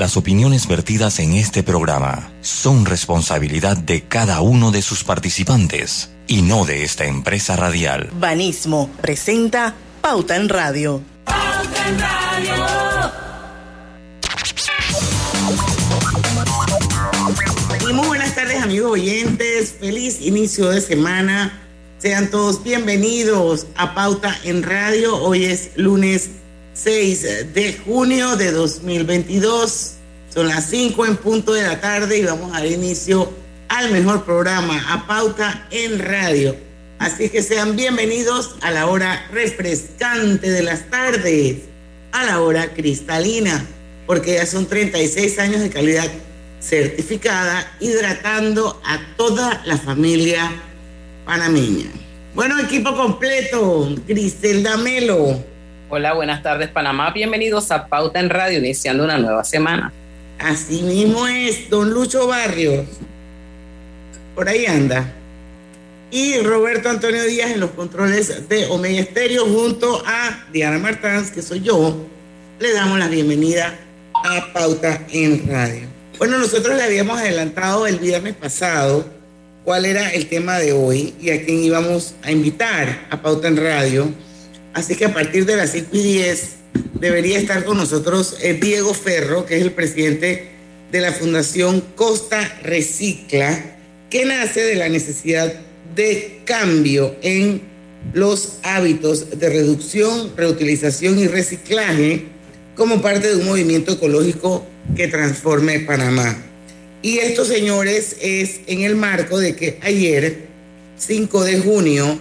Las opiniones vertidas en este programa son responsabilidad de cada uno de sus participantes y no de esta empresa radial. Banismo presenta Pauta en Radio. Pauta en Radio. Y muy buenas tardes amigos oyentes, feliz inicio de semana. Sean todos bienvenidos a Pauta en Radio. Hoy es lunes 6 de junio de 2022. Son las 5 en punto de la tarde y vamos a dar inicio al mejor programa, a Pauta en Radio. Así que sean bienvenidos a la hora refrescante de las tardes, a la hora cristalina, porque ya son 36 años de calidad certificada, hidratando a toda la familia panameña. Bueno, equipo completo, Griselda Melo. Hola, buenas tardes Panamá, bienvenidos a Pauta en Radio, iniciando una nueva semana. Así mismo es, don Lucho Barrios. Por ahí anda. Y Roberto Antonio Díaz en los controles de Omega Estéreo junto a Diana Martans, que soy yo. Le damos la bienvenida a Pauta en Radio. Bueno, nosotros le habíamos adelantado el viernes pasado cuál era el tema de hoy y a quién íbamos a invitar a Pauta en Radio. Así que a partir de las 5 y 10 debería estar con nosotros eh, Diego Ferro, que es el presidente de la Fundación Costa Recicla, que nace de la necesidad de cambio en los hábitos de reducción, reutilización y reciclaje como parte de un movimiento ecológico que transforme Panamá. Y esto, señores, es en el marco de que ayer, 5 de junio,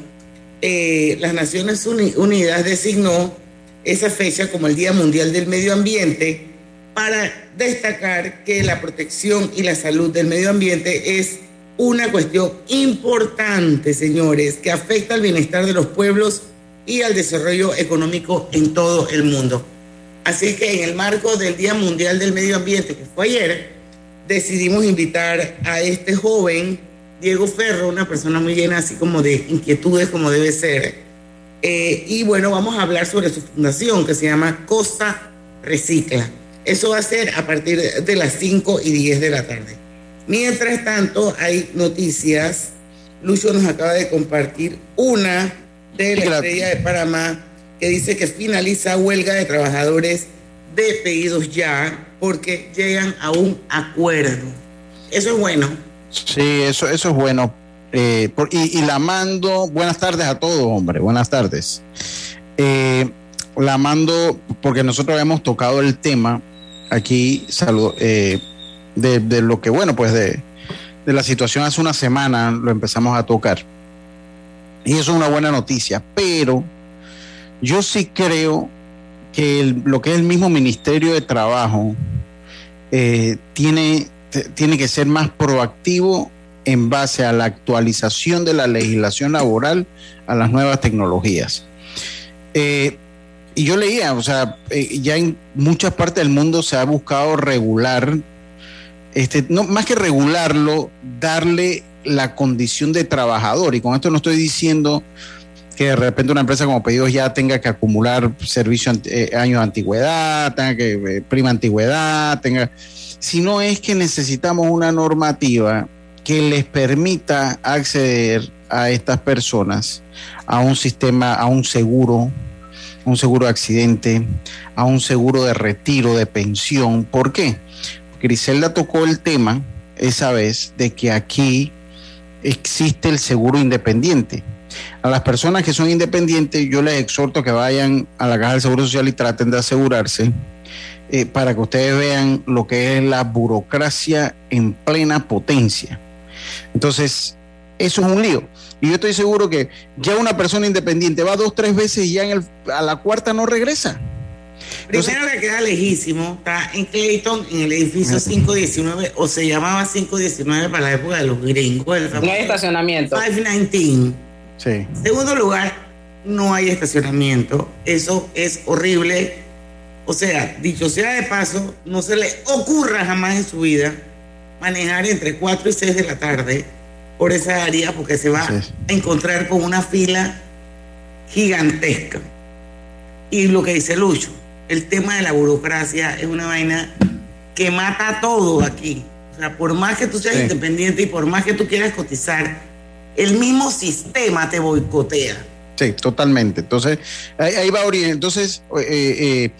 eh, las Naciones Unidas designó esa fecha como el Día Mundial del Medio Ambiente para destacar que la protección y la salud del medio ambiente es una cuestión importante, señores, que afecta al bienestar de los pueblos y al desarrollo económico en todo el mundo. Así que en el marco del Día Mundial del Medio Ambiente, que fue ayer, decidimos invitar a este joven, Diego Ferro, una persona muy llena así como de inquietudes como debe ser. Eh, y bueno, vamos a hablar sobre su fundación que se llama Costa Recicla. Eso va a ser a partir de las 5 y 10 de la tarde. Mientras tanto, hay noticias. Lucio nos acaba de compartir una de la estrella de Panamá que dice que finaliza huelga de trabajadores de pedidos ya porque llegan a un acuerdo. Eso es bueno. Sí, eso, eso es bueno. Eh, y, la mando, buenas tardes a todos, hombre, buenas tardes. Eh, la mando porque nosotros hemos tocado el tema aquí, saludo, eh, de, lo que, bueno, pues de, de la situación hace una semana lo empezamos a tocar. Y eso es una buena noticia, pero yo sí creo que lo que es el mismo Ministerio de Trabajo tiene, tiene que ser más proactivo en base a la actualización de la legislación laboral a las nuevas tecnologías. Eh, y yo leía, o sea, eh, ya en muchas partes del mundo se ha buscado regular, este, no, más que regularlo, darle la condición de trabajador. Y con esto no estoy diciendo que de repente una empresa como pedidos ya tenga que acumular servicio eh, años de antigüedad, tenga que eh, prima antigüedad, tenga, sino es que necesitamos una normativa que les permita acceder a estas personas a un sistema, a un seguro, un seguro de accidente, a un seguro de retiro, de pensión. ¿Por qué? Griselda tocó el tema esa vez de que aquí existe el seguro independiente. A las personas que son independientes, yo les exhorto que vayan a la Caja del Seguro Social y traten de asegurarse eh, para que ustedes vean lo que es la burocracia en plena potencia. Entonces, eso es un lío. Y yo estoy seguro que ya una persona independiente va dos, tres veces y ya en el, a la cuarta no regresa. Primero le queda lejísimo, está en Clayton, en el edificio 519, o se llamaba 519 para la época de los gringos. El no hay estacionamiento. 519. Sí. Segundo lugar, no hay estacionamiento. Eso es horrible. O sea, dicho sea de paso, no se le ocurra jamás en su vida manejar entre 4 y 6 de la tarde por esa área porque se va sí. a encontrar con una fila gigantesca. Y lo que dice Lucho, el tema de la burocracia es una vaina que mata todo aquí. O sea, por más que tú seas Sí. independiente y por más que tú quieras cotizar, el mismo sistema te boicotea. Sí, totalmente. Entonces, ahí, ahí va orientando. Entonces, eh,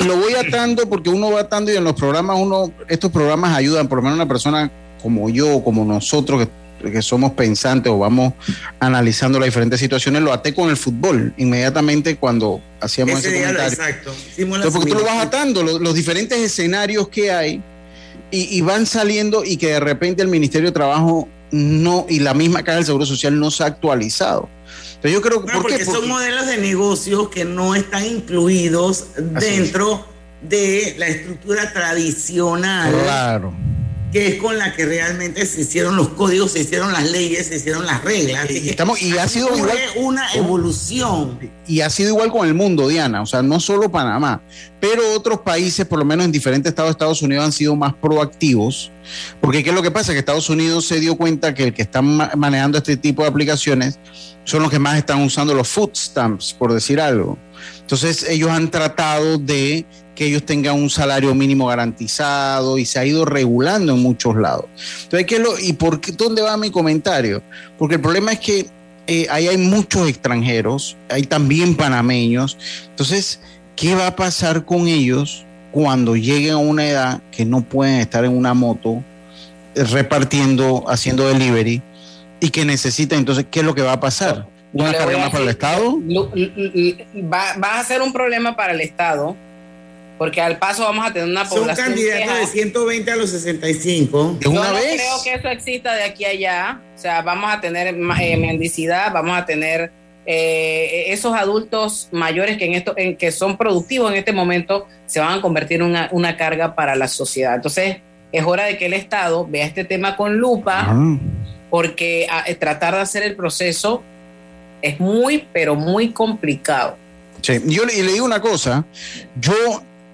eh, lo voy atando porque uno va atando y en los programas, uno, estos programas ayudan, por lo menos una persona como yo, como nosotros, que, que somos pensantes o vamos analizando las diferentes situaciones, lo até con el fútbol. Inmediatamente cuando hacíamos Ese ese, comentario. exacto. Entonces, porque tú lo vas atando, los, los diferentes escenarios que hay y, y van saliendo y que de repente el Ministerio de Trabajo no, y la misma Caja del Seguro Social no se ha actualizado. Entonces yo creo que, Bueno, ¿por qué? porque son modelos de negocios que no están incluidos Así dentro de la estructura tradicional, Claro. Que es con la que realmente se hicieron los códigos, se hicieron las leyes, se hicieron las reglas. Así Y estamos- y ha sido igual- una evolución. y ha sido igual con el mundo, Diana, o sea, no solo Panamá, pero otros países, por lo menos en diferentes estados de Estados Unidos, han sido más proactivos, porque ¿qué es lo que pasa? Que Estados Unidos se dio cuenta que el que están ma- manejando este tipo de aplicaciones son los que más están usando los food stamps, por decir algo. Entonces ellos han tratado de que ellos tengan un salario mínimo garantizado y se ha ido regulando en muchos lados. Entonces, ¿qué es lo, ¿y por qué, dónde va mi comentario? Porque el problema es que eh, ahí hay muchos extranjeros, hay también panameños. Entonces, ¿qué va a pasar con ellos cuando lleguen a una edad que no pueden estar en una moto eh, repartiendo, haciendo delivery y que necesitan? Entonces, ¿qué es lo que va a pasar? ¿Una carga más para el Estado? Lu- lu- lu- Va, va a ser un problema para el Estado, porque al paso vamos a tener una Son población candidatos vieja. de 120 a los 65. ¿De Yo una no vez? creo que eso exista de aquí a allá. O sea, vamos a tener eh, mendicidad, vamos a tener eh, esos adultos mayores que en esto, en, que son productivos en este momento, se van a convertir en una, una carga para la sociedad. Entonces, es hora de que el Estado vea este tema con lupa, Ah, porque a- eh, tratar de hacer el proceso es muy, pero muy complicado. sí. Yo le, y le digo una cosa, yo,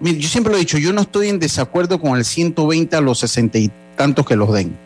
yo siempre lo he dicho, yo no estoy en desacuerdo con el 120 a los 60 y tantos que los den.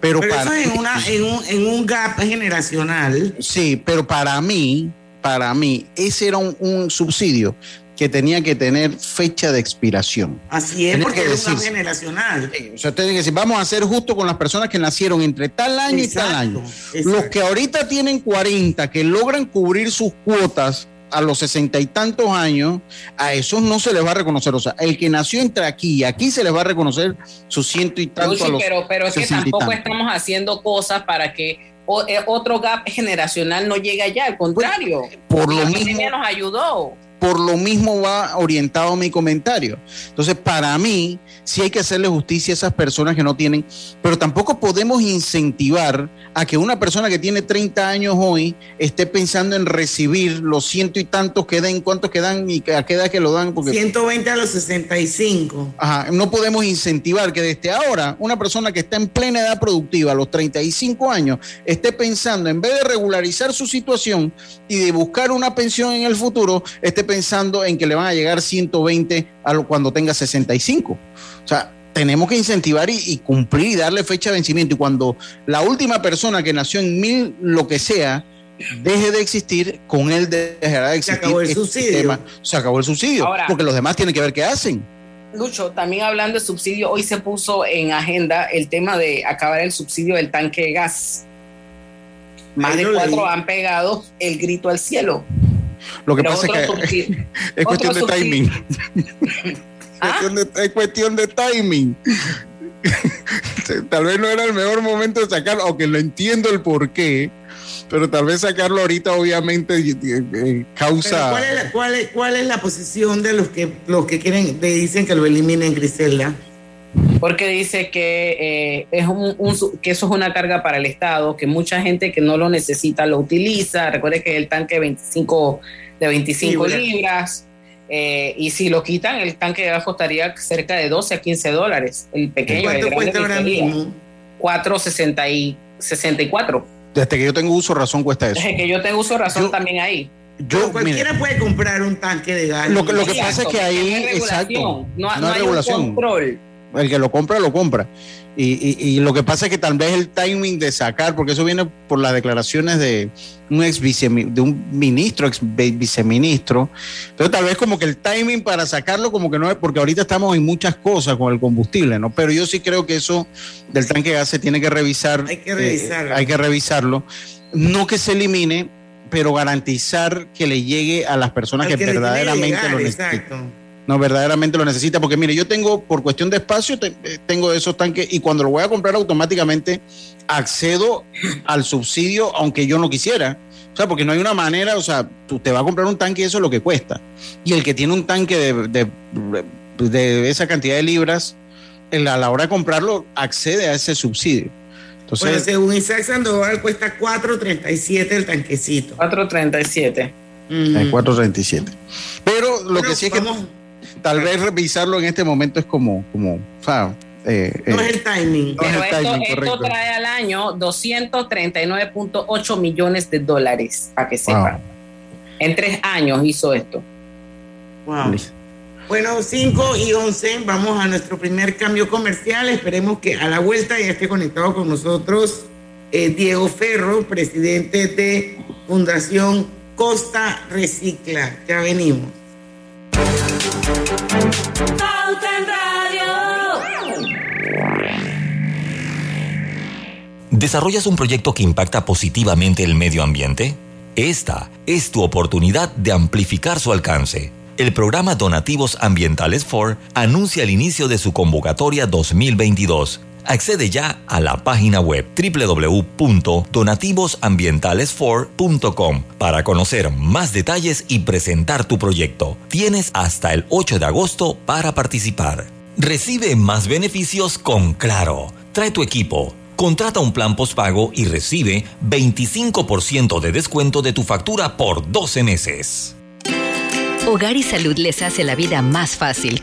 Pero, Pero para, eso en, una, en, un, en un gap generacional. Sí, pero para mí, para mí, ese era un, un subsidio que tenía que tener fecha de expiración. Así es, porque que es un gap generacional. O sea, tienen que decir, vamos a ser justo con las personas que nacieron entre tal año y tal año. exacto. Los que ahorita tienen 40, que logran cubrir sus cuotas a los sesenta y tantos años, a esos no se les va a reconocer. O sea, el que nació entre aquí y aquí se les va a reconocer sus ciento y tanto Luchi, a los pero, pero es que 60 y tampoco estamos haciendo cosas para que o- eh, otro gap generacional no llegue allá, al contrario. por lo la mismo nos ayudó. Por lo mismo va orientado mi comentario. Entonces, para mí, sí hay que hacerle justicia a esas personas que no tienen, pero tampoco podemos incentivar a que una persona que tiene 30 años hoy esté pensando en recibir los ciento y tantos que den, cuántos que dan y a qué edad que lo dan, porque 120 a los 65. Ajá, no podemos incentivar que desde ahora una persona que está en plena edad productiva, a los 35 años, esté pensando, en vez de regularizar su situación y de buscar una pensión en el futuro, esté pensando en que le van a llegar 120 a lo, cuando tenga 65. O sea, tenemos que incentivar y, y cumplir y darle fecha de vencimiento. Y cuando la última persona que nació en mil, lo que sea, deje de existir, con él dejará de Se existir. acabó el este subsidio. sistema. Se acabó el subsidio. Ahora- porque los demás tienen que ver qué hacen. Lucho, también hablando de subsidio, hoy se puso en agenda el tema de acabar el subsidio del tanque de gas. Más de cuatro leí. han pegado el grito al cielo. Lo que Pero pasa es que es cuestión de timing. ¿Ah? Cuestión de- es cuestión de timing. tal vez no era el mejor momento de sacarlo, aunque lo entiendo el por qué, pero tal vez sacarlo ahorita obviamente eh, causa... ¿cuál, es la, cuál, es, ¿Cuál es la posición de los que los que quieren, de, dicen que lo eliminen, Griselda? Porque dice que, eh, es un, que eso es una carga para el Estado, que mucha gente que no lo necesita lo utiliza. Recuerde que el tanque 25, de 25 Libras. libras, eh, y si lo quitan, el tanque de gas costaría cerca de 12 a 15 dólares. El pequeño, el ¿Cuánto grande cuesta ahora mismo? 4.60 y 64. Desde que yo tengo uso razón cuesta eso. Desde que yo tengo uso razón Yo- también ahí. Yo, cualquiera puede comprar un tanque de gas. Lo que- lo que pasa es que ahí, no hay regulación, exacto, No, no no hay hay regulación. un control. El que lo compra, lo compra. Y, lo que pasa es que tal vez el timing de sacar, porque eso viene por las declaraciones de un ex de un ministro, ex viceministro, pero tal vez como que el timing para sacarlo como que no es, porque ahorita estamos en muchas cosas con el combustible, ¿no? Pero yo sí creo que eso del tanque de gas se tiene que revisar. Hay que revisarlo. Eh, hay que revisarlo. No que se elimine, pero garantizar que le llegue a las personas que, verdaderamente lo necesitan. Exacto no verdaderamente lo necesita, porque mire, yo tengo, por cuestión de espacio, eh, tengo esos tanques y cuando lo voy a comprar automáticamente accedo al subsidio aunque yo no quisiera. O sea, porque no hay una manera, o sea, tú te vas a comprar un tanque y eso es lo que cuesta. Y el que tiene un tanque de, de, esa cantidad de libras, a la hora de comprarlo, accede a ese subsidio. Entonces, bueno, según Isaac Sandoval, cuesta 4.37 el tanquecito. 4.37. 4.37. Pero lo que sí es que tal vez revisarlo en este momento es como, como, o sea, eh, no es el timing. Pero esto, trae al año 239.8 millones de dólares, para que sepan. En tres años hizo esto. Wow. Bueno, 5 y 11, vamos a nuestro primer cambio comercial. Esperemos que a la vuelta ya esté conectado con nosotros eh, Diego Ferro, presidente de Fundación Costa Recicla. Ya venimos. ¿Desarrollas un proyecto que impacta positivamente el medio ambiente? Esta es tu oportunidad de amplificar su alcance. El programa Donativos Ambientales 4 anuncia el inicio de su convocatoria 2022 Accede ya a la página web www.donativosambientales4.com para conocer más detalles y presentar tu proyecto. Tienes hasta el 8 de agosto para participar. Recibe más beneficios con Claro. Trae tu equipo. Contrata un plan postpago y recibe 25% de descuento de tu factura por 12 meses. Hogar y Salud les hace la vida más fácil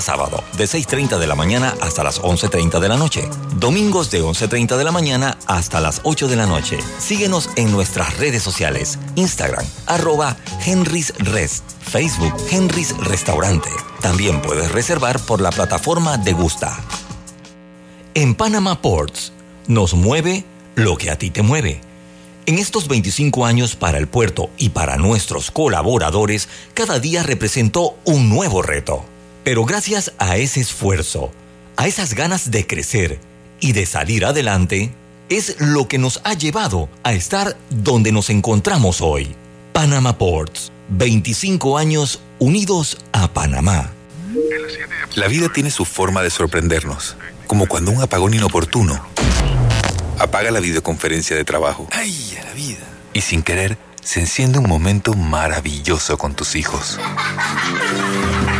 sábado, de 6.30 de la mañana hasta las 11.30 de la noche. Domingos de 11.30 de la mañana hasta las 8 de la noche. Síguenos en nuestras redes sociales, Instagram, arroba Henry's Rest, Facebook Henry's Restaurante. También puedes reservar por la plataforma de Gusta. En Panama Ports, nos mueve lo que a ti te mueve en estos 25 años para el puerto y para nuestros colaboradores, cada día representó un nuevo reto. Pero gracias a ese esfuerzo, a esas ganas de crecer y de salir adelante, es lo que nos ha llevado a estar donde nos encontramos hoy. Panama Ports, 25 años unidos a Panamá. La vida tiene su forma de sorprendernos, como cuando un apagón inoportuno apaga la videoconferencia de trabajo. ¡Ay, a la vida! Y sin querer, se enciende un momento maravilloso con tus hijos.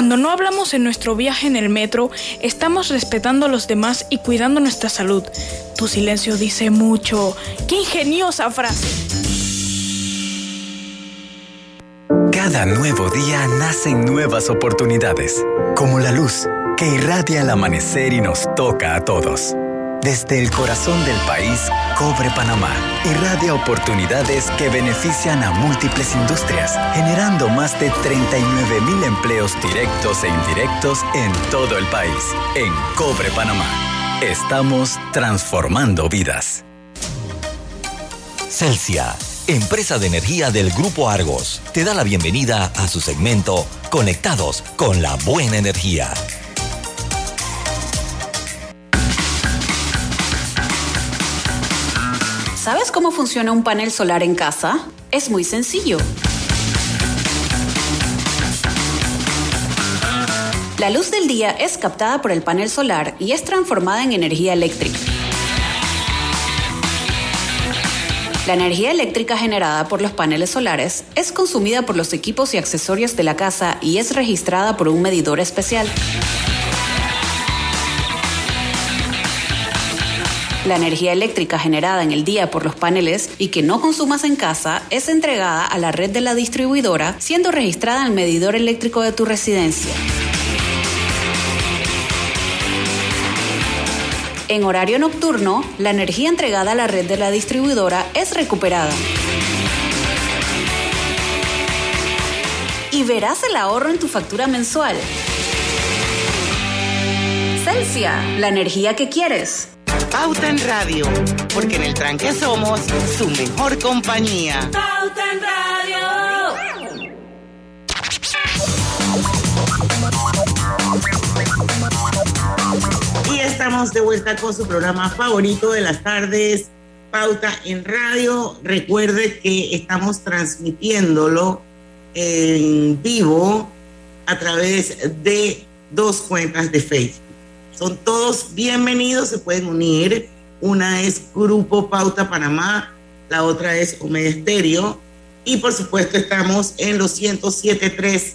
Cuando no hablamos en nuestro viaje en el metro, estamos respetando a los demás y cuidando nuestra salud. Tu silencio dice mucho. ¡Qué ingeniosa frase! Cada nuevo día nacen nuevas oportunidades, como la luz que irradia al amanecer y nos toca a todos. Desde el corazón del país, Cobre Panamá irradia oportunidades que benefician a múltiples industrias, generando más de 39 mil empleos directos e indirectos en todo el país. En Cobre Panamá, estamos transformando vidas. Celsia, empresa de energía del Grupo Argos, te da la bienvenida a su segmento Conectados con la Buena Energía. ¿Sabes cómo funciona un panel solar en casa? Es muy sencillo. La luz del día es captada por el panel solar y es transformada en energía eléctrica. La energía eléctrica generada por los paneles solares es consumida por los equipos y accesorios de la casa y es registrada por un medidor especial. La energía eléctrica generada en el día por los paneles y que no consumas en casa es entregada a la red de la distribuidora, siendo registrada en el medidor eléctrico de tu residencia. En horario nocturno, la energía entregada a la red de la distribuidora es recuperada. Y verás el ahorro en tu factura mensual. Celsia, la energía que quieres. Pauta en Radio, porque en el tranque somos su mejor compañía. Pauta en Radio. Y estamos de vuelta con su programa favorito de las tardes, Pauta en Radio. Recuerde que estamos transmitiéndolo en vivo a través de dos cuentas de Facebook. Son todos bienvenidos, se pueden unir. Una es Grupo Pauta Panamá, la otra es Omega. Y por supuesto estamos en los 107.3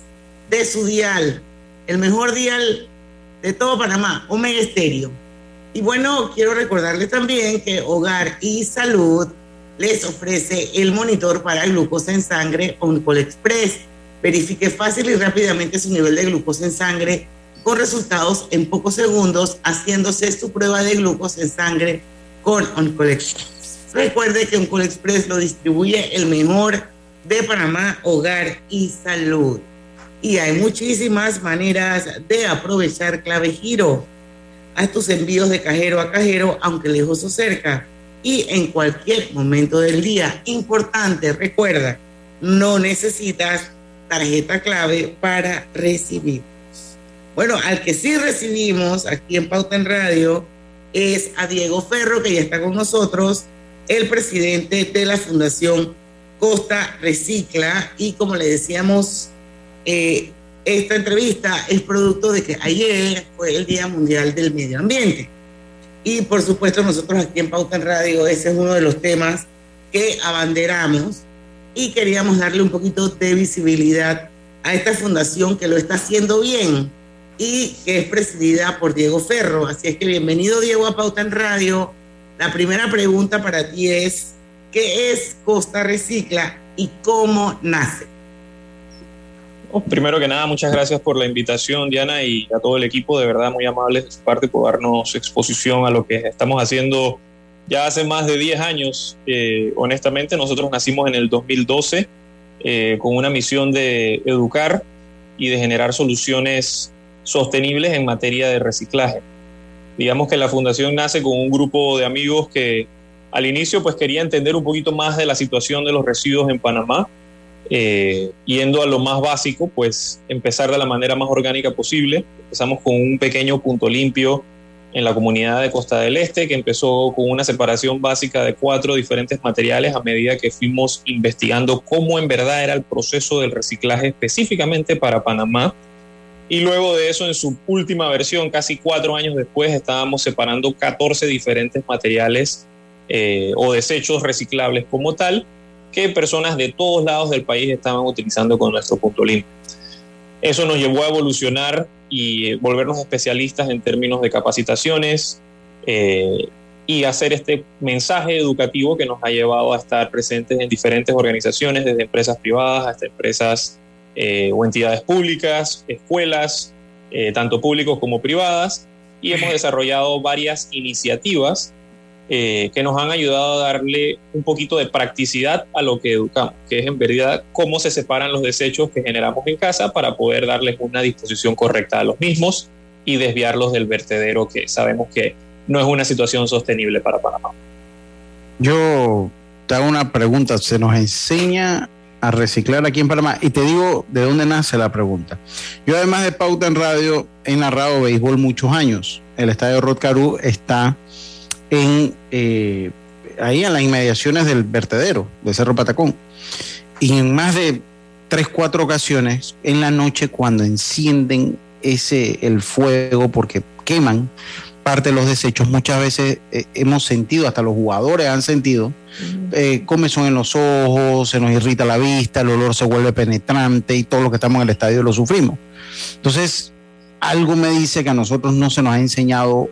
de su dial, el mejor dial de todo Panamá, Omega. Y bueno, quiero recordarles también que Hogar y Salud les ofrece el monitor para glucosa en sangre Oncol Express. Verifique fácil y rápidamente su nivel de glucosa en sangre con resultados en pocos segundos haciéndose su prueba de glucosa en sangre con Oncol Express. Recuerde que Oncol Express lo distribuye el mejor de Panamá, Hogar y Salud. Y hay muchísimas maneras de aprovechar clave giro. Haz tus envíos de cajero a cajero, aunque lejos o cerca, y en cualquier momento del día. Importante, recuerda, no necesitas tarjeta clave para recibir. Bueno, al que sí recibimos aquí en Pauta en Radio es a Diego Ferro, que ya está con nosotros, el presidente de la Fundación Costa Recicla. Y como le decíamos, eh, esta entrevista es producto de que ayer fue el Día Mundial del Medio Ambiente. Y por supuesto nosotros aquí en Pauta en Radio, ese es uno de los temas que abanderamos y queríamos darle un poquito de visibilidad a esta fundación que lo está haciendo bien y que es presidida por Diego Ferro. Así es que bienvenido Diego a Pauta en Radio. La primera pregunta para ti es, ¿qué es Costa Recicla y cómo nace? Oh, primero que nada, muchas gracias por la invitación, Diana, y a todo el equipo, de verdad muy amables de su parte por darnos exposición a lo que estamos haciendo ya hace más de 10 años. Eh, honestamente, nosotros nacimos en el 2012 eh, con una misión de educar y de generar soluciones sostenibles en materia de reciclaje. Digamos que la fundación nace con un grupo de amigos que al inicio pues quería entender un poquito más de la situación de los residuos en Panamá eh, yendo a lo más básico, pues empezar de la manera más orgánica posible. Empezamos con un pequeño punto limpio en la comunidad de Costa del Este, que empezó con una separación básica de cuatro diferentes materiales a medida que fuimos investigando cómo en verdad era el proceso del reciclaje específicamente para Panamá. Y luego de eso, en su última versión, casi cuatro años después, estábamos separando 14 diferentes materiales eh, o desechos reciclables como tal, que personas de todos lados del país estaban utilizando con nuestro punto limpio. Eso nos llevó a evolucionar y volvernos especialistas en términos de capacitaciones eh, y hacer este mensaje educativo que nos ha llevado a estar presentes en diferentes organizaciones, desde empresas privadas hasta empresas eh, o entidades públicas, escuelas, eh, tanto públicos como privadas, y hemos desarrollado varias iniciativas eh, que nos han ayudado a darle un poquito de practicidad a lo que educamos, que es en verdad cómo se separan los desechos que generamos en casa para poder darles una disposición correcta a los mismos y desviarlos del vertedero que sabemos que no es una situación sostenible para Panamá. Yo te hago una pregunta, ¿se nos enseña a reciclar aquí en Panamá? Y te digo de dónde nace la pregunta. Yo además de Pauta en Radio he narrado béisbol muchos años. El estadio Rod Caru está en, eh, ahí en las inmediaciones del vertedero de Cerro Patacón. Y en más de tres, cuatro ocasiones, en la noche, cuando encienden ese, el fuego, porque queman parte de los desechos, muchas veces eh, hemos sentido, hasta los jugadores han sentido, eh, comezón en los ojos, se nos irrita la vista, el olor se vuelve penetrante y todo lo que estamos en el estadio lo sufrimos. Entonces, algo me dice que a nosotros no se nos ha enseñado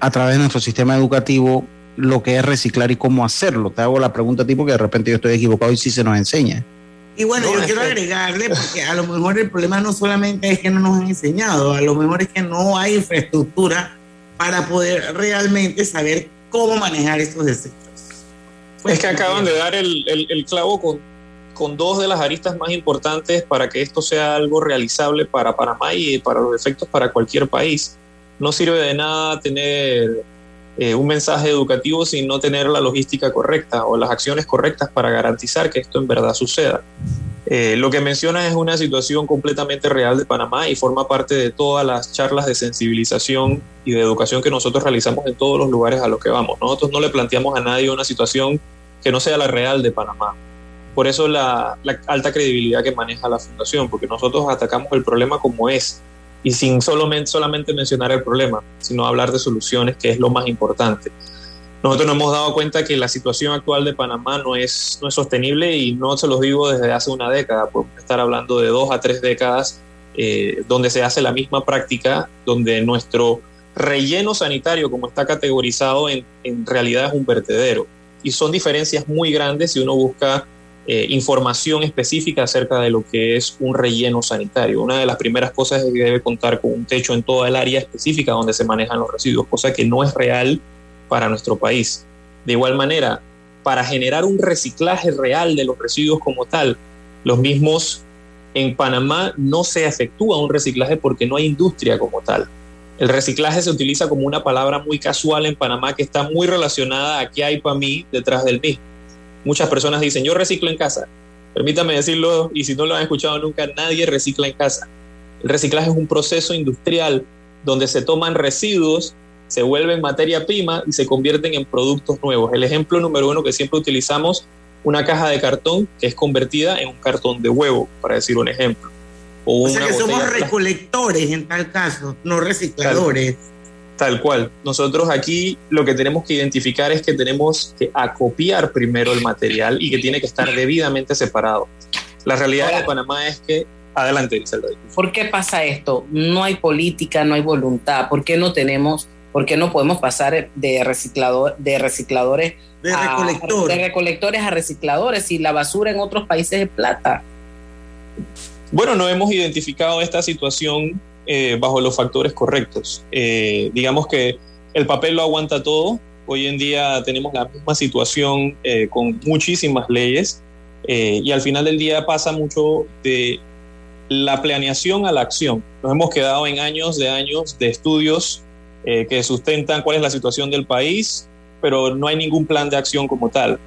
a través de nuestro sistema educativo lo que es reciclar y cómo hacerlo. Te hago la pregunta tipo que de repente yo estoy equivocado y sí se nos enseña. Y bueno, No, yo quiero agregarle, porque a lo mejor el problema no solamente es que no nos han enseñado, a lo mejor es que no hay infraestructura para poder realmente saber cómo manejar estos desechos. es que acaban de dar el, el- clavo con, con dos de las aristas más importantes para que esto sea algo realizable para Panamá y para los efectos para cualquier país. No sirve de nada tener eh, un mensaje educativo sin no tener la logística correcta o las acciones correctas para garantizar que esto en verdad suceda. Eh, lo que mencionas es una situación completamente real de Panamá y forma parte de todas las charlas de sensibilización y de educación que nosotros realizamos en todos los lugares a los que vamos. Nosotros no le planteamos a nadie una situación que no sea la real de Panamá. Por eso la, alta credibilidad que maneja la fundación, porque nosotros atacamos el problema como es y sin solamente mencionar el problema, sino hablar de soluciones, que es lo más importante. Nosotros nos hemos dado cuenta que la situación actual de Panamá no es, no es sostenible y no se los digo desde hace una década, podemos estar hablando de dos a tres décadas eh, donde se hace la misma práctica, donde nuestro relleno sanitario, como está categorizado, en, en realidad es un vertedero. Y son diferencias muy grandes si uno busca eh, información específica acerca de lo que es un relleno sanitario. Una de las primeras cosas es que debe contar con un techo en toda el área específica donde se manejan los residuos, cosa que no es real para nuestro país. De igual manera, para generar un reciclaje real de los residuos como tal, los mismos en Panamá no se efectúa un reciclaje porque no hay industria como tal. El reciclaje se utiliza como una palabra muy casual en Panamá que está muy relacionada a qué hay para mí detrás del mismo. Muchas personas dicen, yo reciclo en casa. Permítame decirlo, y si no lo han escuchado nunca, nadie recicla en casa. El reciclaje es un proceso industrial donde se toman residuos, se vuelven materia prima y se convierten en productos nuevos. El ejemplo número uno que siempre utilizamos, una caja de cartón que es convertida en un cartón de huevo, para decir un ejemplo. O, O sea que somos recolectores en tal caso, no recicladores. Tal cual. Nosotros aquí lo que tenemos que identificar es que tenemos que acopiar primero el material y que tiene que estar debidamente separado. La realidad de Panamá es que... Adelante, Griselda. ¿Por qué pasa esto? No hay política, no hay voluntad. ¿Por qué no tenemos, por qué no podemos pasar de reciclador, de recicladores De a- recolectores. de recolectores a recicladores y la basura en otros países es plata? Bueno, no hemos identificado esta situación eh, bajo los factores correctos. Eh, digamos que el papel lo aguanta todo. Hoy en día tenemos la misma situación eh, con muchísimas leyes eh, y al final del día pasa mucho de la planeación a la acción. Nos hemos quedado en años de años de estudios eh, que sustentan cuál es la situación del país, pero no hay ningún plan de acción como tal.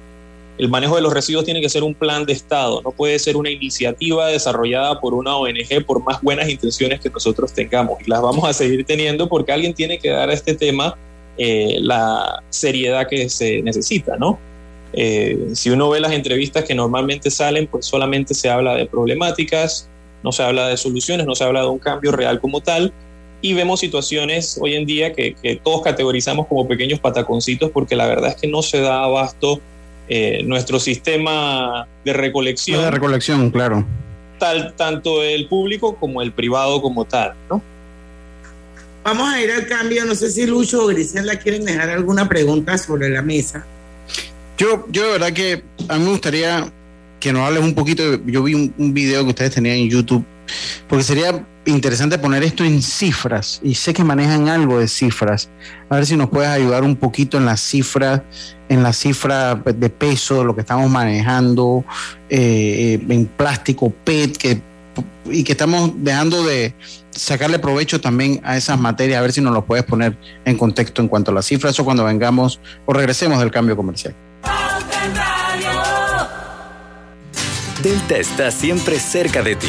el manejo de los residuos tiene que ser un plan de Estado, no puede ser una iniciativa desarrollada por una ONG por más buenas intenciones que nosotros tengamos. Y las vamos a seguir teniendo porque alguien tiene que dar a este tema eh, la seriedad que se necesita, ¿no? Eh, si uno ve las entrevistas que normalmente salen, pues solamente se habla de problemáticas, no se habla de soluciones, no se habla de un cambio real como tal. Y vemos situaciones hoy en día que, que todos categorizamos como pequeños pataconcitos porque la verdad es que no se da abasto eh, nuestro sistema de recolección. De recolección, claro. Tal, tanto el público como el privado como tal, ¿no? Vamos a ir al cambio. No sé si Lucho o Grisela quieren dejar alguna pregunta sobre la mesa. Yo, yo de verdad que a mí me gustaría que nos hables un poquito. Yo vi un, un video que ustedes tenían en YouTube, porque sería interesante poner esto en cifras y sé que manejan algo de cifras. A ver si nos puedes ayudar un poquito en las cifras, en la cifra de peso, lo que estamos manejando eh, en plástico, PET, que, y que estamos dejando de sacarle provecho también a esas materias. A ver si nos lo puedes poner en contexto en cuanto a las cifras o cuando vengamos o regresemos del cambio comercial. Delta está siempre cerca de ti,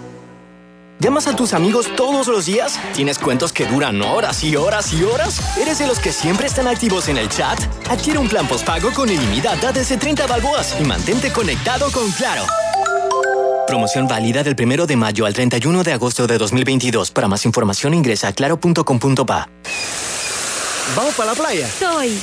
¿Llamas a tus amigos todos los días? ¿Tienes cuentos que duran horas y horas y horas? ¿Eres de los que siempre están activos en el chat? Adquiere un plan postpago con ilimitada desde 30 balboas y mantente conectado con Claro. Promoción válida del 1 de mayo al 31 de agosto de 2022. Para más información ingresa a claro.com.pa. ¿Vamos para la playa? Soy.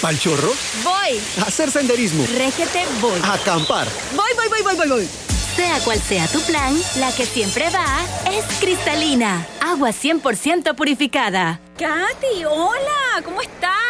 ¿Pal chorro? Voy. A hacer senderismo. Régete, voy. A acampar. Voy, voy, voy, voy, voy, voy. Sea cual sea tu plan, la que siempre va es cristalina. Agua 100% purificada. Katy, hola, ¿cómo estás?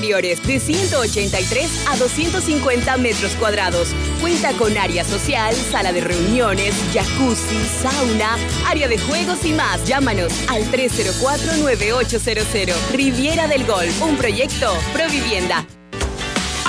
de 183 a 250 metros cuadrados. Cuenta con área social, sala de reuniones, jacuzzi, sauna, área de juegos y más. Llámanos al 304-9800. Riviera del Golf, un proyecto Provivienda.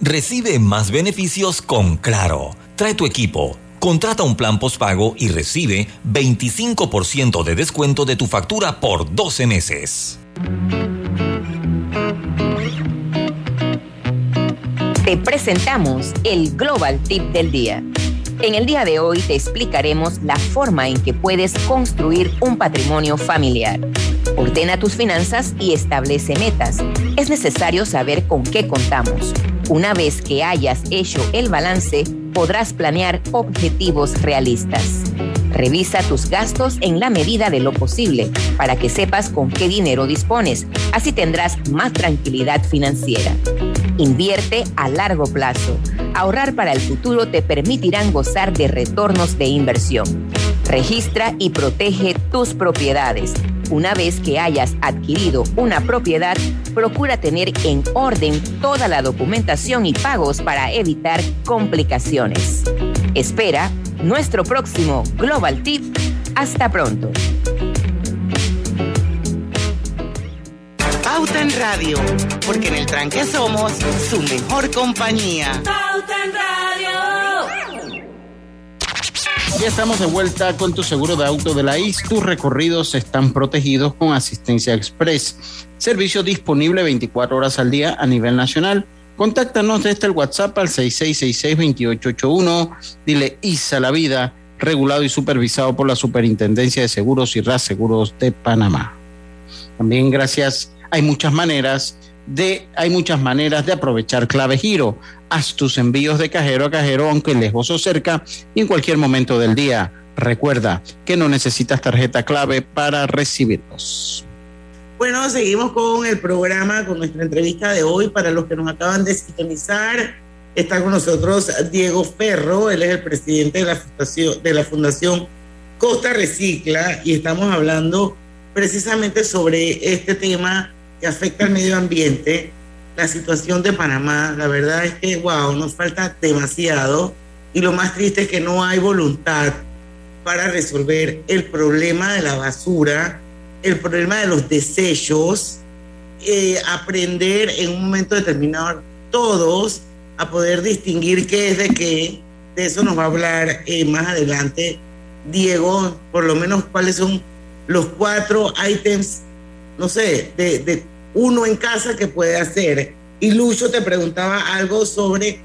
Recibe más beneficios con Claro. Trae tu equipo, contrata un plan postpago y recibe 25% de descuento de tu factura por 12 meses. Te presentamos el Global Tip del Día. En el día de hoy te explicaremos la forma en que puedes construir un patrimonio familiar. Ordena tus finanzas y establece metas. Es necesario saber con qué contamos. Una vez que hayas hecho el balance, podrás planear objetivos realistas. Revisa tus gastos en la medida de lo posible para que sepas con qué dinero dispones. Así tendrás más tranquilidad financiera. Invierte a largo plazo. Ahorrar para el futuro te permitirán gozar de retornos de inversión. Registra y protege tus propiedades. Una vez que hayas adquirido una propiedad, procura tener en orden toda la documentación y pagos para evitar complicaciones. Espera nuestro próximo Global Tip. Hasta pronto. Pauta en Radio, porque en el tranque somos su mejor compañía. Pauta en Radio. Ya estamos de vuelta con tu seguro de auto de la IS. Tus recorridos están protegidos con asistencia express. Servicio disponible 24 horas al día a nivel nacional. Contáctanos desde el WhatsApp al 6666-2881. Dile ISA la vida, regulado y supervisado por la Superintendencia de Seguros y RAS Seguros de Panamá. También gracias, hay muchas maneras de, hay muchas maneras de aprovechar clave giro. Haz tus envíos de cajero a cajero, aunque lejos o cerca, y en cualquier momento del día. Recuerda que no necesitas tarjeta clave para recibirlos. Bueno, seguimos con el programa, con nuestra entrevista de hoy. Para los que nos acaban de sintonizar, está con nosotros Diego Ferro, él es el presidente de la Fundación, de la fundación Costa Recicla y estamos hablando precisamente sobre este tema que afecta al medio ambiente, la situación de Panamá. La verdad es que, wow, nos falta demasiado y lo más triste es que no hay voluntad para resolver el problema de la basura, el problema de los desechos, eh, aprender en un momento determinado todos a poder distinguir qué es de qué. De eso nos va a hablar eh, más adelante Diego, por lo menos cuáles son los cuatro ítems, no sé, de, uno en casa que puede hacer. Y Lucho te preguntaba algo sobre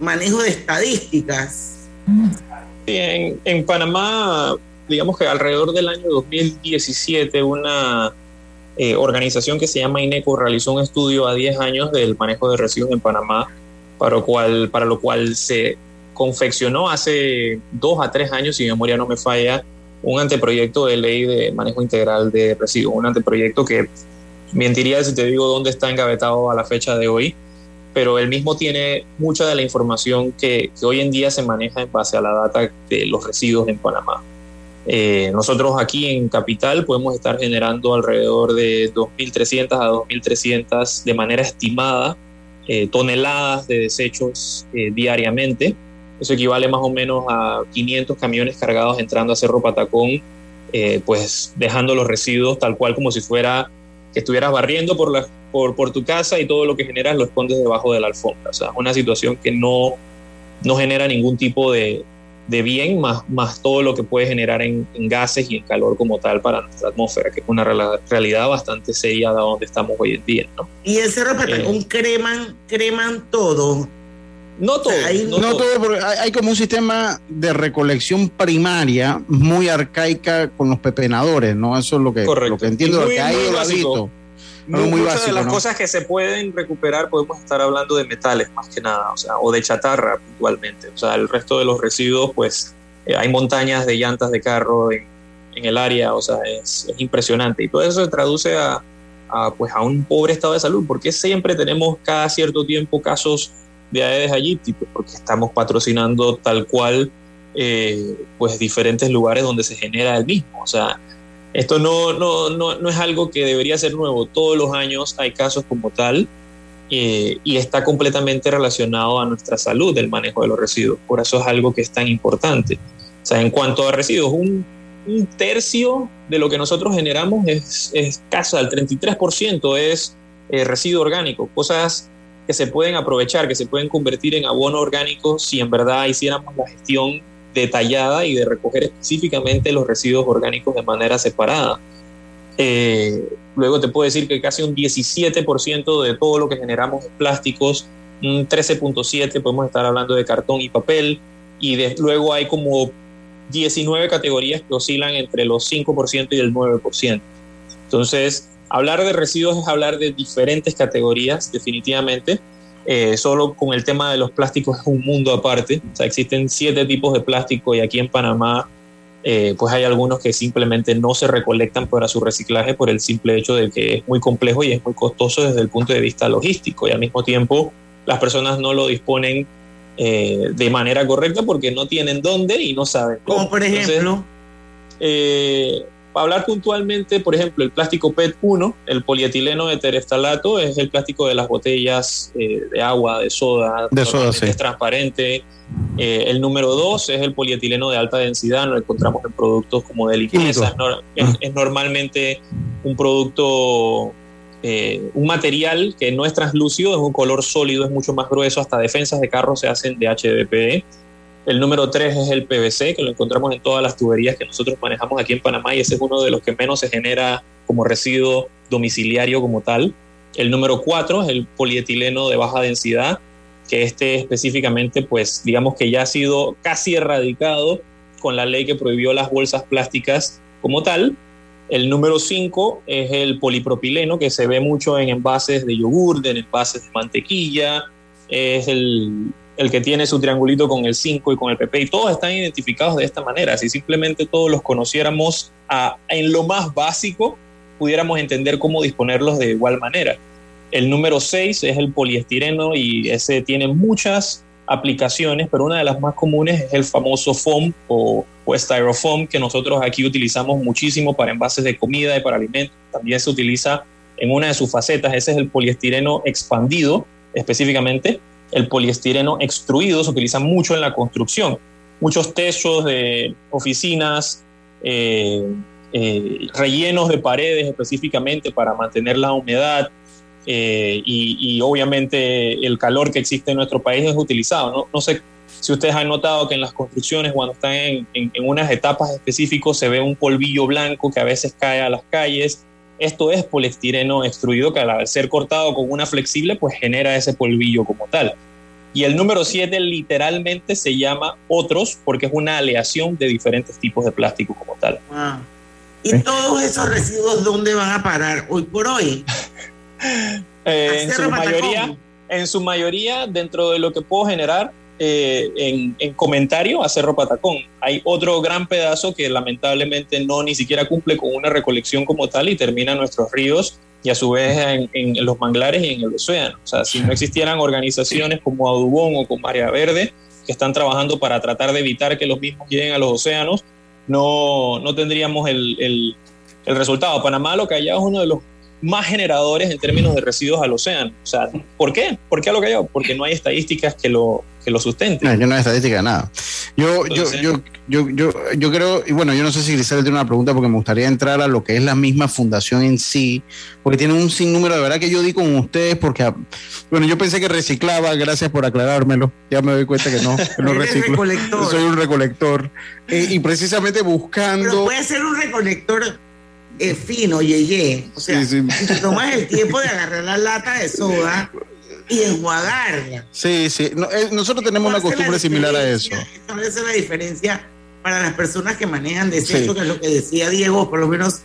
manejo de estadísticas. En, en Panamá, digamos que alrededor del año 2017, una eh, organización que se llama INECO realizó un estudio a 10 años del manejo de residuos en Panamá, para lo cual, para lo cual se confeccionó hace dos a tres años, si mi memoria no me falla, un anteproyecto de ley de manejo integral de residuos, un anteproyecto que mentiría si te digo dónde está engavetado a la fecha de hoy, pero él mismo tiene mucha de la información que, hoy en día se maneja en base a la data de los residuos en Panamá. Eh, nosotros aquí en Capital podemos estar generando alrededor de 2.300 a 2.300 de manera estimada eh, toneladas de desechos eh, diariamente. Eso equivale más o menos a 500 camiones cargados entrando a Cerro Patacón, eh, pues dejando los residuos tal cual como si fuera que estuvieras barriendo por, la, por, por tu casa y todo lo que generas lo escondes debajo de la alfombra. O sea, es una situación que no, no genera ningún tipo de, de bien, más, más todo lo que puede generar en, en, gases y en calor como tal para nuestra atmósfera, que es una realidad bastante seria de donde estamos hoy en día. ¿no? Y el Cerro Patacón eh, creman, creman todo. No todo. Hay, no, no, todo, porque hay, como un sistema de recolección primaria muy arcaica con los pepenadores, ¿no? Eso es lo que, lo que entiendo, muy, que hay muy básico. Muy Muchas básico, de las ¿no? cosas que se pueden recuperar podemos estar hablando de metales más que nada, o sea, o de chatarra puntualmente. O sea, el resto de los residuos, pues eh, hay montañas de llantas de carro en, en el área, o sea, es, es, impresionante. Y todo eso se traduce a, a, pues, a un pobre estado de salud, porque siempre tenemos cada cierto tiempo casos de Aedes aegypti, porque estamos patrocinando tal cual eh, pues diferentes lugares donde se genera el mismo. O sea, esto no, no, no, no es algo que debería ser nuevo. Todos los años hay casos como tal eh, y está completamente relacionado a nuestra salud el manejo de los residuos. Por eso es algo que es tan importante. O sea, en cuanto a residuos, un, un tercio de lo que nosotros generamos es, es escaso, el 33% es eh, residuo orgánico, cosas que se pueden aprovechar, que se pueden convertir en abono orgánico si en verdad hiciéramos la gestión detallada y de recoger específicamente los residuos orgánicos de manera separada. Eh, luego te puedo decir que casi un 17% de todo lo que generamos es plásticos, un 13.7% podemos estar hablando de cartón y papel, y de- luego hay como 19 categorías que oscilan entre los 5% y el 9%. Entonces, hablar de residuos es hablar de diferentes categorías, definitivamente. Eh, solo con el tema de los plásticos es un mundo aparte. O sea, existen siete tipos de plástico y aquí en Panamá, eh, pues hay algunos que simplemente no se recolectan para su reciclaje por el simple hecho de que es muy complejo y es muy costoso desde el punto de vista logístico. Y al mismo tiempo, las personas no lo disponen eh, de manera correcta porque no tienen dónde y no saben. cómo. Como por Entonces, ejemplo, eh, para hablar puntualmente, por ejemplo, el plástico PET1, el polietileno de tereftalato, es el plástico de las botellas eh, de agua, de soda, De soda, normalmente sí. es transparente. Eh, el número 2 es el polietileno de alta densidad, lo encontramos en productos como de limpieza. Es, es- es normalmente un producto, eh, un material que no es translúcido, es un color sólido, es mucho más grueso, hasta defensas de carros se hacen de HDPE. El número 3 es el PVC, que lo encontramos en todas las tuberías que nosotros manejamos aquí en Panamá y ese es uno de los que menos se genera como residuo domiciliario como tal. El número 4 es el polietileno de baja densidad, que este específicamente, pues digamos que ya ha sido casi erradicado con la ley que prohibió las bolsas plásticas como tal. El número 5 es el polipropileno, que se ve mucho en envases de yogur, en envases de mantequilla, es el, el que tiene su triangulito con el 5 y con el PP, y todos están identificados de esta manera. Si simplemente todos los conociéramos en lo más básico, pudiéramos entender cómo disponerlos de igual manera. El número 6 es el poliestireno y ese tiene muchas aplicaciones, pero una de las más comunes es el famoso foam o, o styrofoam que nosotros aquí utilizamos muchísimo para envases de comida y para alimentos. También se utiliza en una de sus facetas, ese es el poliestireno expandido específicamente. El poliestireno extruido se utiliza mucho en la construcción. Muchos techos de oficinas, eh, eh, rellenos de paredes específicamente para mantener la humedad eh, y, obviamente el calor que existe en nuestro país es utilizado. No, sé si ustedes han notado que en las construcciones, cuando están en- en unas etapas específicas, se ve un polvillo blanco que a veces cae a las calles. Esto es poliestireno extruido que al ser cortado con una flexible, pues genera ese polvillo como tal. Y el número 7 literalmente se llama otros porque es una aleación de diferentes tipos de plástico como tal. Wow. ¿Y todos esos residuos dónde van a parar hoy por hoy? Eh, en, su mayoría, en su mayoría, dentro de lo que puedo generar eh, en, en comentario, a Cerro Patacón. Hay otro gran pedazo que lamentablemente no ni siquiera cumple con una recolección como tal y termina en nuestros ríos y a su vez en, en los manglares y en el océano. O sea, si no existieran organizaciones como Audubon o como Área Verde que están trabajando para tratar de evitar que los mismos lleguen a los océanos, no, no tendríamos el, el, el resultado. Panamá lo que hay es uno de los más generadores en términos de residuos al océano. O sea, ¿por qué? ¿Por qué a lo callado? Porque no hay estadísticas que lo, que lo sustenten. No, yo no hay estadística de nada. Yo, yo, Entonces- yo, yo, yo, yo creo, y bueno, yo no sé si Grisel tiene una pregunta porque me gustaría entrar a lo que es la misma fundación en sí, porque tiene un sinnúmero de verdad que yo di con ustedes, porque, ah, bueno, yo pensé que reciclaba, gracias por aclarármelo, ya me doy cuenta que no, que no reciclo. recolector. Soy un recolector. Eh, y precisamente Pero buscando... puede ser un recolector eh, fino, yeye. O sea, Sí, sí. si te tomas el tiempo de agarrar la lata de soda y enjuagarla. Sí, sí, no, eh, nosotros tenemos una costumbre similar a eso. diferencia, Esa es la diferencia para las personas que manejan desechos, Sí. que es lo que decía Diego, por lo menos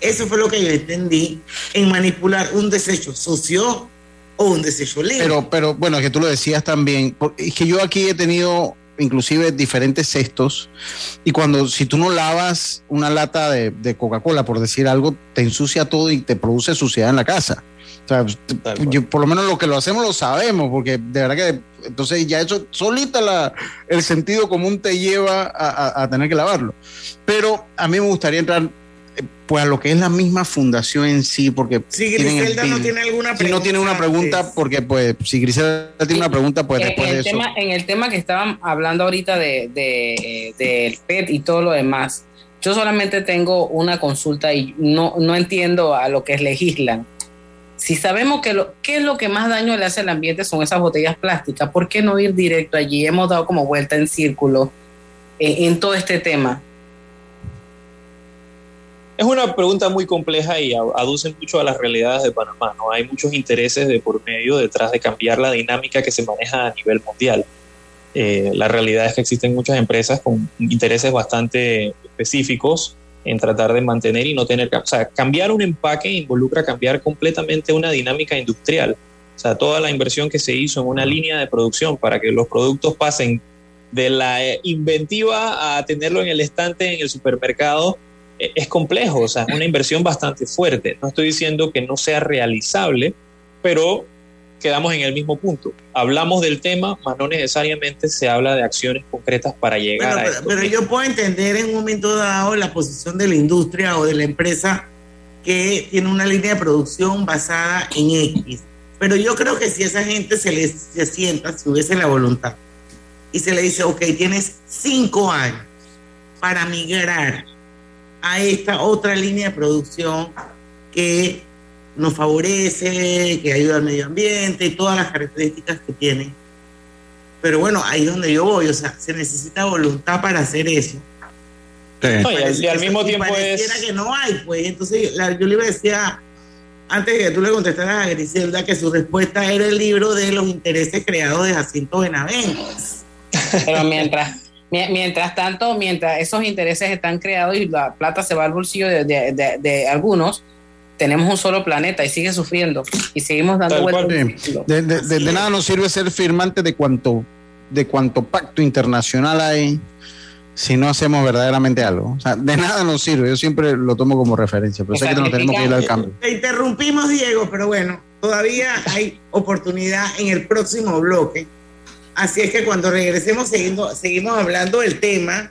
eso fue lo que yo entendí en manipular un desecho sucio o un desecho libre. Pero, pero bueno, que tú lo decías también. Es que yo aquí he tenido inclusive diferentes cestos y cuando si tú no lavas una lata de, de Coca-Cola, por decir algo, te ensucia todo y te produce suciedad en la casa. O sea, yo, por lo menos lo que lo hacemos lo sabemos, porque de verdad que entonces ya eso solita la, el sentido común te lleva a, a- a tener que lavarlo. Pero a mí me gustaría entrar eh, pues a lo que es la misma fundación en sí, porque si Griselda no tiene alguna Si pregunta. no tiene una pregunta, porque pues si Griselda tiene una pregunta, pues en, después en de el eso. tema, en el tema que estaban hablando ahorita de, de, del PET y todo lo demás, yo solamente tengo una consulta y no, no entiendo a lo que legislan. Si sabemos que lo, qué es lo que más daño le hace al ambiente son esas botellas plásticas, ¿por qué no ir directo allí? Hemos dado como vuelta en círculo en, en todo este tema. Es una pregunta muy compleja y aduce mucho a las realidades de Panamá. ¿no? Hay muchos intereses de por medio detrás de cambiar la dinámica que se maneja a nivel mundial. Eh, la realidad es que existen muchas empresas con intereses bastante específicos en tratar de mantener y no tener, o sea, cambiar un empaque involucra cambiar completamente una dinámica industrial. O sea, toda la inversión que se hizo en una línea de producción para que los productos pasen de la eh, inventiva a tenerlo en el estante en el supermercado eh, es complejo, o sea, es una inversión bastante fuerte. No estoy diciendo que no sea realizable, pero quedamos en el mismo punto. Hablamos del tema, mas no necesariamente se habla de acciones concretas para llegar Bueno, a pero, esto. pero yo puedo entender en un momento dado la posición de la industria o de la empresa que tiene una línea de producción basada en X. Pero yo creo que si esa gente se les se sienta, si hubiese la voluntad, y se le dice, ok, tienes cinco años para migrar a esta otra línea de producción que nos favorece, que ayuda al medio ambiente y todas las características que tiene. Pero bueno, ahí es donde yo voy, o sea, se necesita voluntad para hacer eso. No, y al- y al mismo tiempo pareciera es- que no hay, pues. Entonces, la- yo le decía, antes de que tú le contestaras a Griselda, que su respuesta era el libro de los intereses creados de Jacinto Benavente. Pero mientras, mi- mientras tanto, mientras esos intereses están creados y la plata se va al bolsillo de, de- de- de algunos, tenemos un solo planeta y sigue sufriendo y seguimos dando vueltas. De, de- de- de nada nos sirve ser firmante de cuanto, de cuanto pacto internacional hay si no hacemos verdaderamente algo. O sea, de nada nos sirve. Yo siempre lo tomo como referencia, pero sé que nos tenemos que ir al cambio. Te interrumpimos, Diego, pero bueno, todavía hay oportunidad en el próximo bloque. Así es que cuando regresemos seguimos, seguimos hablando del tema.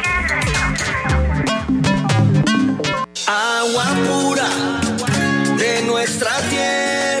Agua pura de nuestra tierra.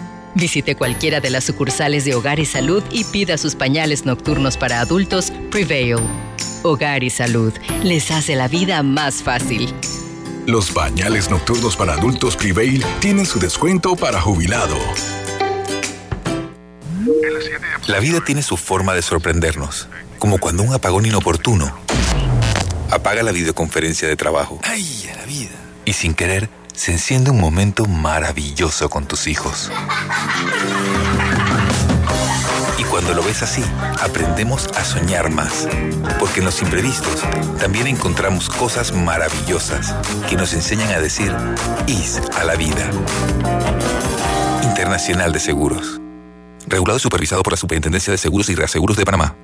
Visite cualquiera de las sucursales de Hogar y Salud y pida sus pañales nocturnos para adultos Prevail. Hogar y Salud les hace la vida más fácil. Los pañales nocturnos para adultos Prevail tienen su descuento para jubilado. La vida tiene su forma de sorprendernos, como cuando un apagón inoportuno apaga la videoconferencia de trabajo. ¡Ay, a la vida! Y sin querer, se enciende un momento maravilloso con tus hijos. Y cuando lo ves así, aprendemos a soñar más. Porque en los imprevistos también encontramos cosas maravillosas que nos enseñan a decir IS a la vida. Internacional de Seguros. Regulado y supervisado por la Superintendencia de Seguros y Reaseguros de Panamá.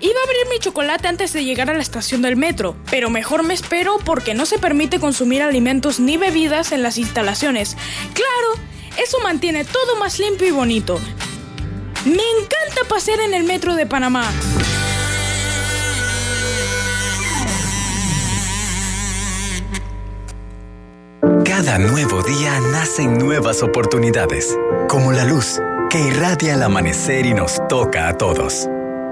Iba a abrir mi chocolate antes de llegar a la estación del metro, pero mejor me espero porque no se permite consumir alimentos ni bebidas en las instalaciones. Claro, eso mantiene todo más limpio y bonito. Me encanta pasear en el metro de Panamá. Cada nuevo día nacen nuevas oportunidades, como la luz que irradia el amanecer y nos toca a todos.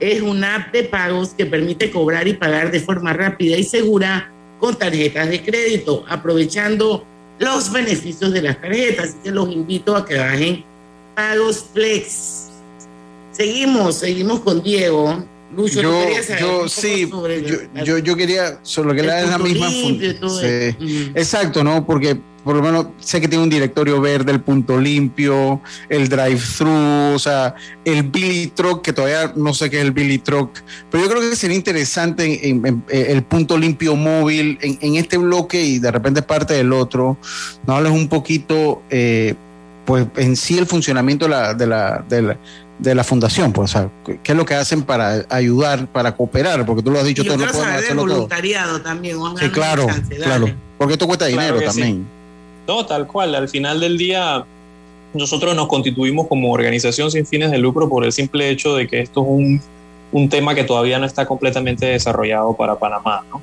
Es una app de pagos que permite cobrar y pagar de forma rápida y segura con tarjetas de crédito, aprovechando los beneficios de las tarjetas. Así que los invito a que bajen Pagos Flex. Seguimos, seguimos con Diego. Lucho, yo, ¿tú querías saber yo sí, sobre yo, la- yo, yo quería, solo que el la es la misma. sí. eso. Exacto, ¿no? Porque por lo menos sé que tiene un directorio verde, el punto limpio, el drive-thru, o sea, el Billy Truck, que todavía no sé qué es el Billy Truck, pero yo creo que sería interesante en- en- en el punto limpio móvil en, en este bloque y de repente es parte del otro. No hables un poquito, eh, pues en sí el funcionamiento de la, de la, de la, de la fundación, pues, o sea, qué es lo que hacen para ayudar, para cooperar, porque tú lo has dicho, Y saber del hacerlo todo. voluntariado también. vamos a Sí, claro, chance, claro, porque esto cuesta Claro dinero sí. No, tal cual. Al final del día, nosotros nos constituimos como organización sin fines de lucro por el simple hecho de que esto es un, un tema que todavía no está completamente desarrollado para Panamá. ¿no?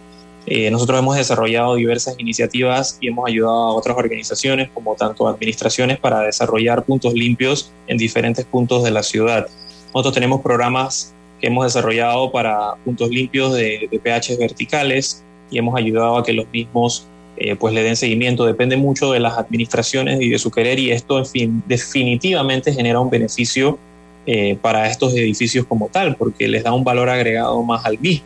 Eh, nosotros hemos desarrollado diversas iniciativas y hemos ayudado a otras organizaciones, como tanto administraciones, para desarrollar puntos limpios en diferentes puntos de la ciudad. Nosotros tenemos programas que hemos desarrollado para puntos limpios de, de pH verticales y hemos ayudado a que los mismos eh, pues le den seguimiento. Depende mucho de las administraciones y de su querer y esto en fin, definitivamente genera un beneficio eh, para estos edificios como tal, porque les da un valor agregado más al mismo.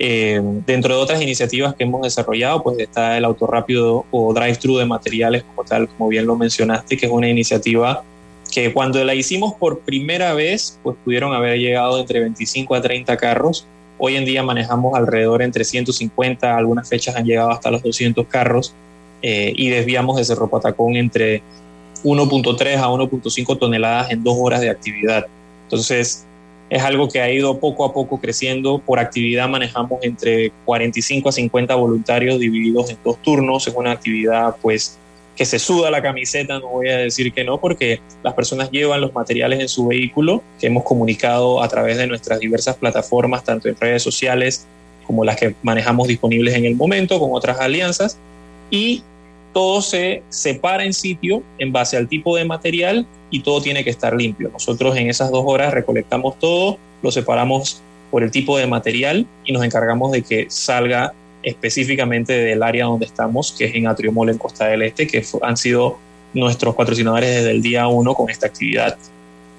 Eh, dentro de otras iniciativas que hemos desarrollado, pues está el autorrápido o drive-thru de materiales como tal, como bien lo mencionaste, que es una iniciativa que cuando la hicimos por primera vez, pues pudieron haber llegado entre 25 a 30 carros. Hoy en día manejamos alrededor entre 150, algunas fechas han llegado hasta los 200 carros eh, y desviamos de Cerro Patacón entre 1.3 a 1.5 toneladas en dos horas de actividad. Entonces, es algo que ha ido poco a poco creciendo. Por actividad manejamos entre 45 a 50 voluntarios divididos en dos turnos. Es una actividad pues que se suda la camiseta, no voy a decir que no, porque las personas llevan los materiales en su vehículo, que hemos comunicado a través de nuestras diversas plataformas, tanto en redes sociales como las que manejamos disponibles en el momento, con otras alianzas, y todo se separa en sitio en base al tipo de material y todo tiene que estar limpio. Nosotros en esas dos horas recolectamos todo, lo separamos por el tipo de material y nos encargamos de que salga específicamente del área donde estamos, que es en Atriomol en Costa del Este, que han sido nuestros patrocinadores desde el día uno con esta actividad.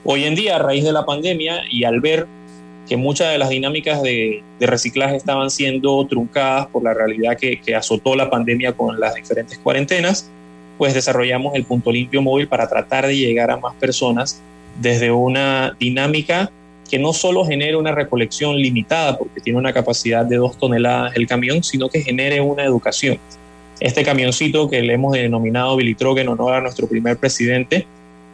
Hoy en día, a raíz de la pandemia y al ver que muchas de las dinámicas de, reciclaje estaban siendo truncadas por la realidad que, que, azotó la pandemia con las diferentes cuarentenas, pues desarrollamos el punto limpio móvil para tratar de llegar a más personas desde una dinámica que no solo genere una recolección limitada, porque tiene una capacidad de dos toneladas el camión, sino que genere una educación. Este camioncito que le hemos denominado Billy Truck en honor a nuestro primer presidente,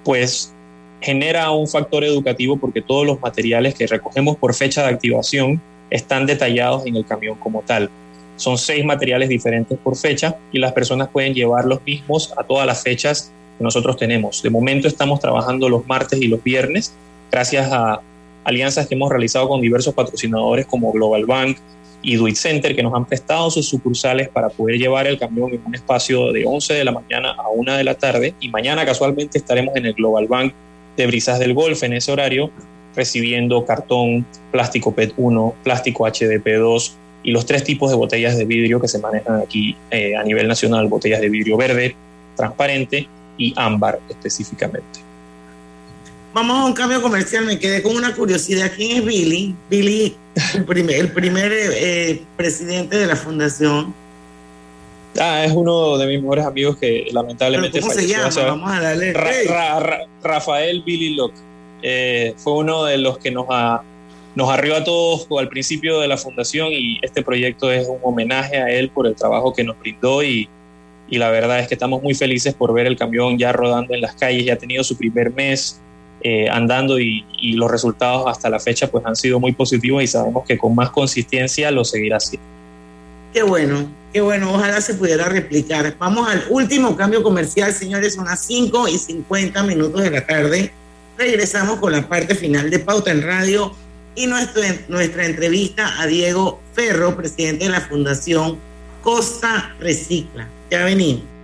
pues genera un factor educativo porque todos los materiales que recogemos por fecha de activación están detallados en el camión como tal. Son seis materiales diferentes por fecha y las personas pueden llevar los mismos a todas las fechas que nosotros tenemos. De momento estamos trabajando los martes y los viernes gracias a alianzas que hemos realizado con diversos patrocinadores como Global Bank y Duit Center que nos han prestado sus sucursales para poder llevar el camión en un espacio de 11 de la mañana a 1 de la tarde y mañana casualmente estaremos en el Global Bank de Brisas del Golf en ese horario recibiendo cartón, plástico PET1, plástico HDP2 y los tres tipos de botellas de vidrio que se manejan aquí eh, a nivel nacional, botellas de vidrio verde, transparente y ámbar específicamente. Vamos a un cambio comercial, me quedé con una curiosidad. ¿Quién es Billy? Billy, el primer, el primer eh, presidente de la fundación. Ah, es uno de mis mejores amigos que lamentablemente ¿Cómo se llama? Vamos a darle. Ra, Ra, Ra, Rafael Billy Locke. Eh, fue uno de los que nos, ha, nos arriba a todos al principio de la fundación y este proyecto es un homenaje a él por el trabajo que nos brindó y, y la verdad es que estamos muy felices por ver el camión ya rodando en las calles, ya ha tenido su primer mes eh, andando y, y, los resultados hasta la fecha pues han sido muy positivos y sabemos que con más consistencia lo seguirá haciendo. Qué bueno, qué bueno, ojalá se pudiera replicar. Vamos al último cambio comercial, señores, son las 5 y 50 minutos de la tarde. Regresamos con la parte final de Pauta en Radio y nuestro, nuestra entrevista a Diego Ferro, presidente de la Fundación Costa Recicla. Ya venimos.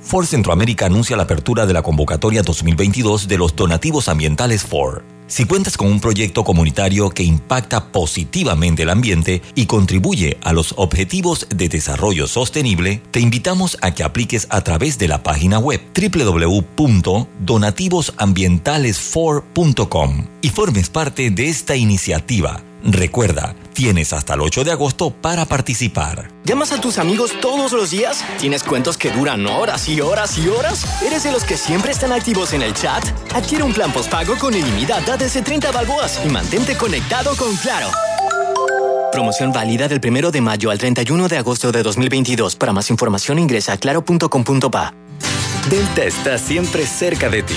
Ford Centroamérica anuncia la apertura de la convocatoria 2022 de los donativos ambientales Ford. Si cuentas con un proyecto comunitario que impacta positivamente el ambiente y contribuye a los objetivos de desarrollo sostenible, te invitamos a que apliques a través de la página web www.donativosambientalesfor.com y formes parte de esta iniciativa. Recuerda, tienes hasta el 8 de agosto para participar. ¿Llamas a tus amigos todos los días? ¿Tienes cuentos que duran horas y horas y horas? ¿Eres de los que siempre están activos en el chat? Adquiere un plan postpago con ilimitada desde 30 balboas y mantente conectado con Claro. Promoción válida del 1 de mayo al 31 de agosto de 2022. Para más información ingresa a claro.com.pa. Delta está siempre cerca de ti,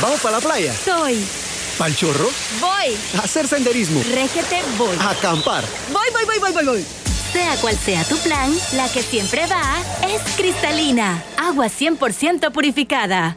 ¿Vamos para la playa? Soy. ¿Pal chorro? Voy. A hacer senderismo. Régete, voy. A acampar. Voy, voy, voy, voy, voy, voy. Sea cual sea tu plan, la que siempre va es cristalina. Agua 100% purificada.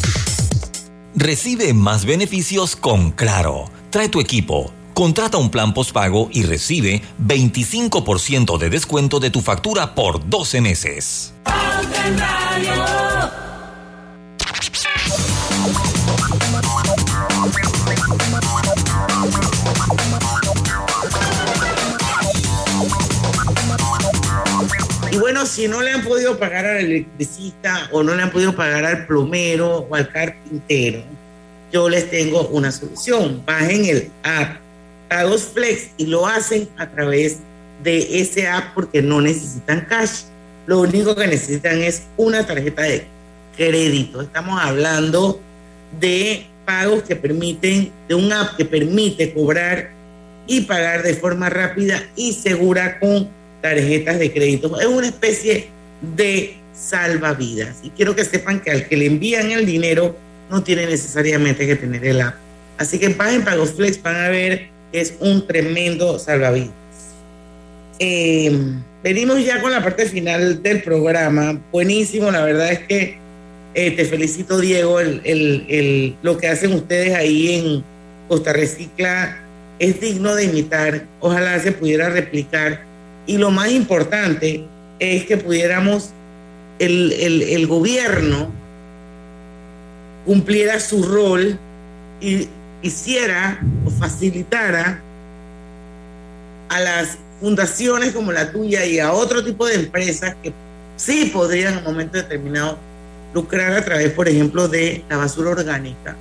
Recibe más beneficios con Claro. Trae tu equipo. Contrata un plan postpago y recibe 25% de descuento de tu factura por 12 meses. Si no le han podido pagar al electricista o no le han podido pagar al plomero o al carpintero, yo les tengo una solución. Bajen el app Pagos Flex y lo hacen a través de ese app porque no necesitan cash. Lo único que necesitan es una tarjeta de crédito. Estamos hablando de pagos que permiten, de un app que permite cobrar y pagar de forma rápida y segura con tarjetas de crédito. Es una especie de salvavidas. Y quiero que sepan que al que le envían el dinero no tiene necesariamente que tener el app. Así que paguen Pagos Flex, van a ver que es un tremendo salvavidas. Eh, venimos ya con la parte final del programa. Buenísimo, la verdad es que eh, te felicito, Diego. El, el, lo que hacen ustedes ahí en Costa Recicla es digno de imitar. Ojalá se pudiera replicar y lo más importante es que pudiéramos, el, el, el gobierno cumpliera su rol y hiciera o facilitara a las fundaciones como la tuya y a otro tipo de empresas que sí podrían en un momento determinado lucrar a través, por ejemplo, de la basura orgánica,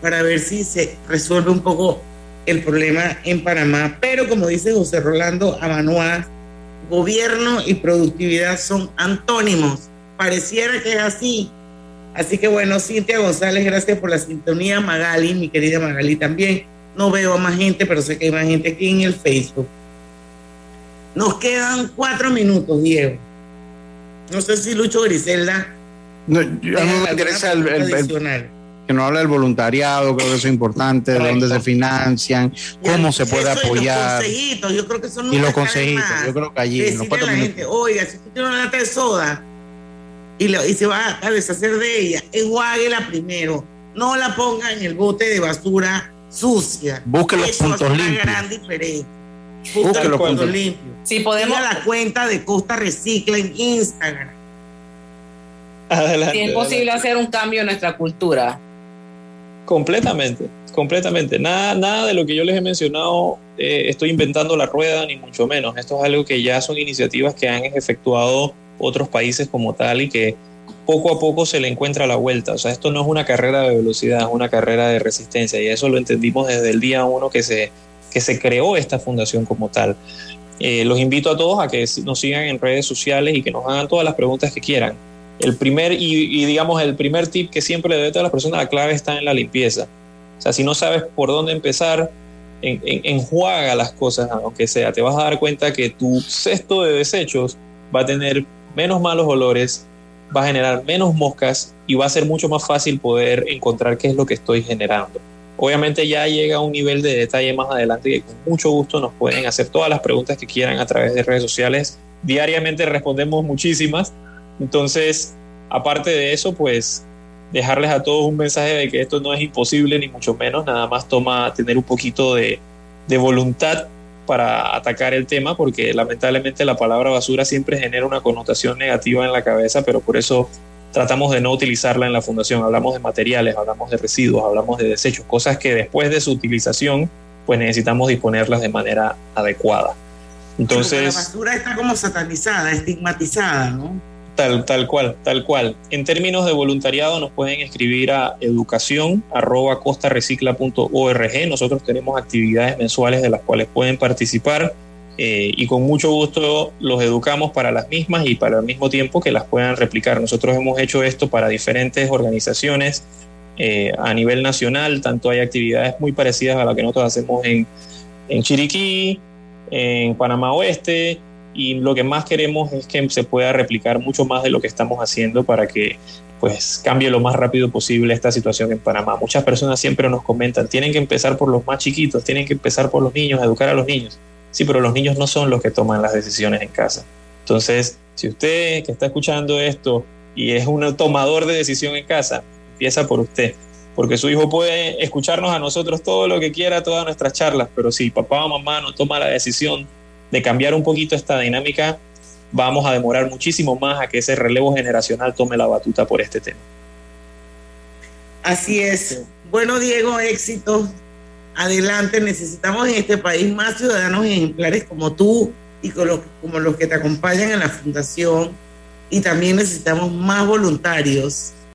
para ver si se resuelve un poco el problema en Panamá. Pero como dice José Rolando Amanoa, gobierno y productividad son antónimos. Pareciera que es así. Así que bueno, Cintia González, gracias por la sintonía. Magali, mi querida Magali también. No veo a más gente, pero sé que hay más gente aquí en el Facebook. Nos quedan cuatro minutos, Diego. No sé si Lucho Griselda. No, yo, a mí me interesa el, el, el, que nos habla del voluntariado, creo que eso es importante, Correcto. de dónde se financian, cómo y se puede apoyar. Los consejitos, yo creo que son y los consejitos, yo creo que allí. En los cuatro la gente, oiga, si usted tiene una lata de soda y, lo, y se va a deshacer de ella, enjuáguela primero, no la ponga en el bote de basura sucia. Busque los eso puntos limpios. una gran diferencia. Busque, Busque los puntos limpios. Si podemos, Siga la cuenta de Costa Recicla en Instagram. Adelante. si es posible adelante. hacer un cambio en nuestra cultura. Completamente, completamente. Nada, nada de lo que yo les he mencionado eh, estoy inventando la rueda, ni mucho menos. Esto es algo que ya son iniciativas que han efectuado otros países como tal y que poco a poco se le encuentra la vuelta. O sea, esto no es una carrera de velocidad, es una carrera de resistencia y eso lo entendimos desde el día uno que se, que se creó esta fundación como tal. Eh, los invito a todos a que nos sigan en redes sociales y que nos hagan todas las preguntas que quieran. El primer, y, digamos, el primer tip que siempre le doy a todas las personas, la clave está en la limpieza. O sea, si no sabes por dónde empezar, en, en, enjuaga las cosas, aunque sea. Te vas a dar cuenta que tu cesto de desechos va a tener menos malos olores, va a generar menos moscas y va a ser mucho más fácil poder encontrar qué es lo que estoy generando. Obviamente ya llega a un nivel de detalle más adelante que con mucho gusto nos pueden hacer todas las preguntas que quieran a través de redes sociales. Diariamente respondemos muchísimas. Entonces, aparte de eso, pues dejarles a todos un mensaje de que esto no es imposible ni mucho menos, nada más toma tener un poquito de, de voluntad para atacar el tema, porque lamentablemente la palabra basura siempre genera una connotación negativa en la cabeza, pero por eso tratamos de no utilizarla en la fundación. Hablamos de materiales, hablamos de residuos, hablamos de desechos, cosas que después de su utilización, pues necesitamos disponerlas de manera adecuada. Entonces, la basura está como satanizada, estigmatizada, ¿no? Tal, tal cual, tal cual. En términos de voluntariado nos pueden escribir a educación arroba. Nosotros tenemos actividades mensuales de las cuales pueden participar eh, y con mucho gusto los educamos para las mismas y para el mismo tiempo que las puedan replicar. Nosotros hemos hecho esto para diferentes organizaciones eh, a nivel nacional, tanto hay actividades muy parecidas a las que nosotros hacemos en, en Chiriquí, en Panamá Oeste, y lo que más queremos es que se pueda replicar mucho más de lo que estamos haciendo para que pues cambie lo más rápido posible esta situación en Panamá. Muchas personas siempre nos comentan, tienen que empezar por los más chiquitos, tienen que empezar por los niños, educar a los niños. Sí, pero los niños no son los que toman las decisiones en casa. Entonces, si usted que está escuchando esto y es un tomador de decisión en casa, empieza por usted. porque su hijo puede escucharnos a nosotros todo lo que quiera, todas nuestras charlas, pero si papá o mamá no toma la decisión de cambiar un poquito esta dinámica, vamos a demorar muchísimo más a que ese relevo generacional tome la batuta por este tema. Así es. Bueno, Diego, éxito. Adelante, necesitamos en este país más ciudadanos ejemplares como tú y como los que te acompañan en la fundación. Y también necesitamos más voluntarios